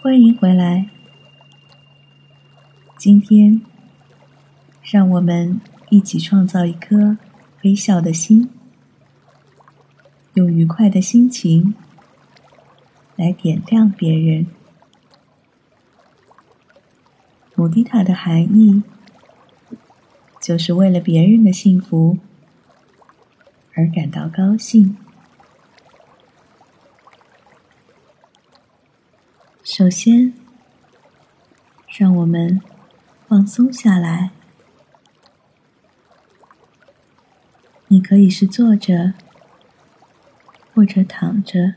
欢迎回来。今天，让我们一起创造一颗微笑的心，用愉快的心情来点亮别人。姆迪塔的含义，就是为了别人的幸福而感到高兴。首先，让我们放松下来。你可以是坐着，或者躺着，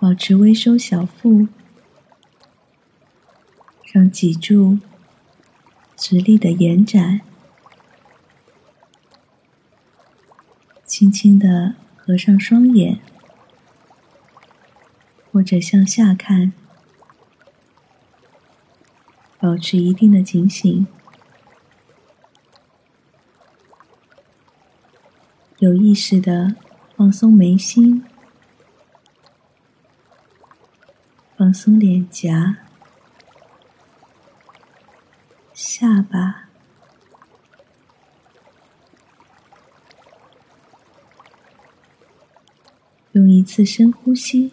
保持微收小腹，让脊柱直立的延展，轻轻的合上双眼。或者向下看，保持一定的警醒，有意识的放松眉心，放松脸颊、下巴，用一次深呼吸。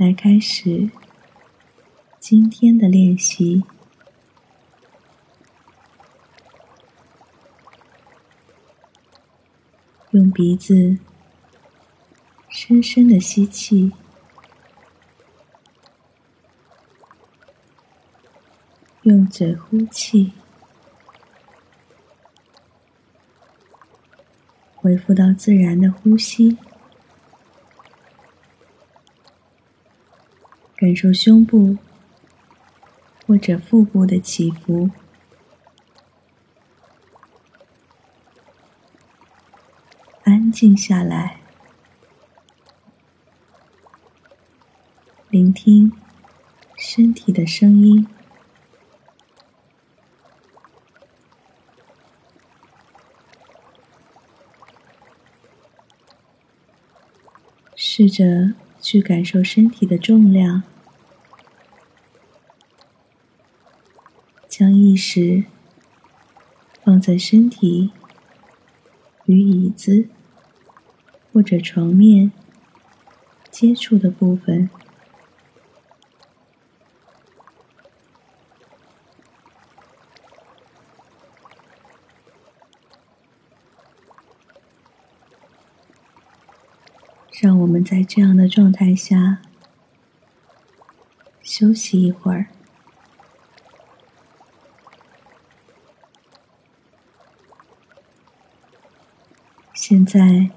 来开始今天的练习。用鼻子深深的吸气，用嘴呼气，恢复到自然的呼吸。感受胸部或者腹部的起伏，安静下来，聆听身体的声音，试着去感受身体的重量。将意识放在身体与椅子或者床面接触的部分，让我们在这样的状态下休息一会儿。现在，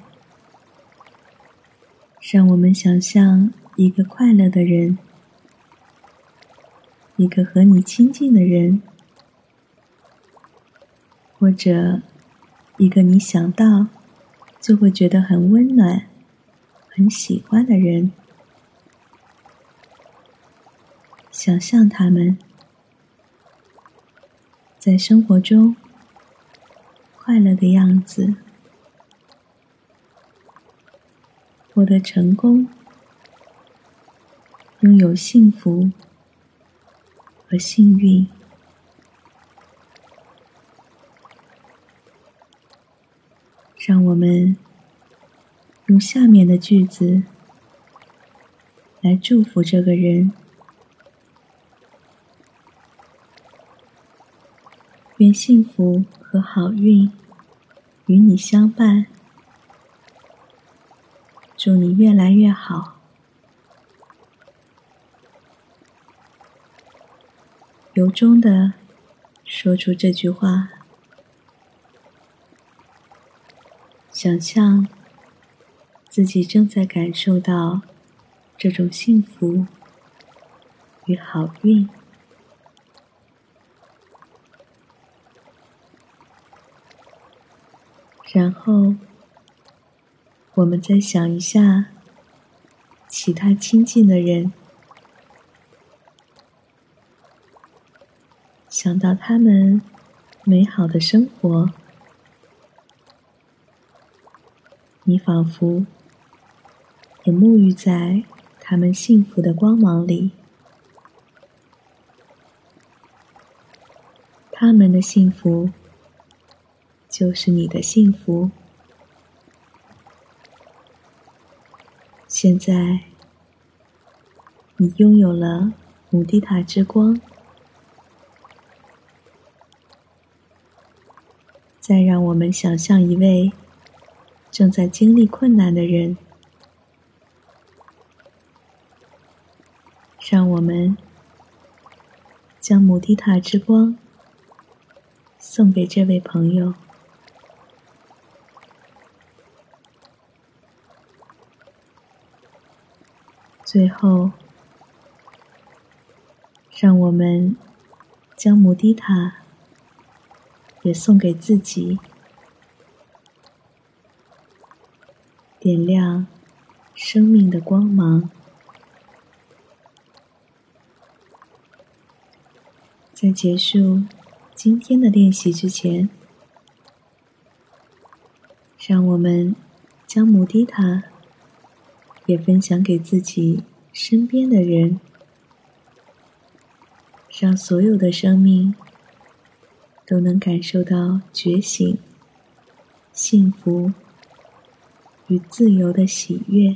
让我们想象一个快乐的人，一个和你亲近的人，或者一个你想到就会觉得很温暖、很喜欢的人。想象他们在生活中快乐的样子。获得成功，拥有幸福和幸运。让我们用下面的句子来祝福这个人：愿幸福和好运与你相伴。祝你越来越好。由衷的说出这句话，想象自己正在感受到这种幸福与好运，然后。我们再想一下，其他亲近的人，想到他们美好的生活，你仿佛也沐浴在他们幸福的光芒里。他们的幸福，就是你的幸福。现在，你拥有了姆蒂塔之光。再让我们想象一位正在经历困难的人，让我们将母蒂塔之光送给这位朋友。最后，让我们将母蒂塔。也送给自己，点亮生命的光芒。在结束今天的练习之前，让我们将姆迪塔也分享给自己身边的人，让所有的生命。都能感受到觉醒、幸福与自由的喜悦。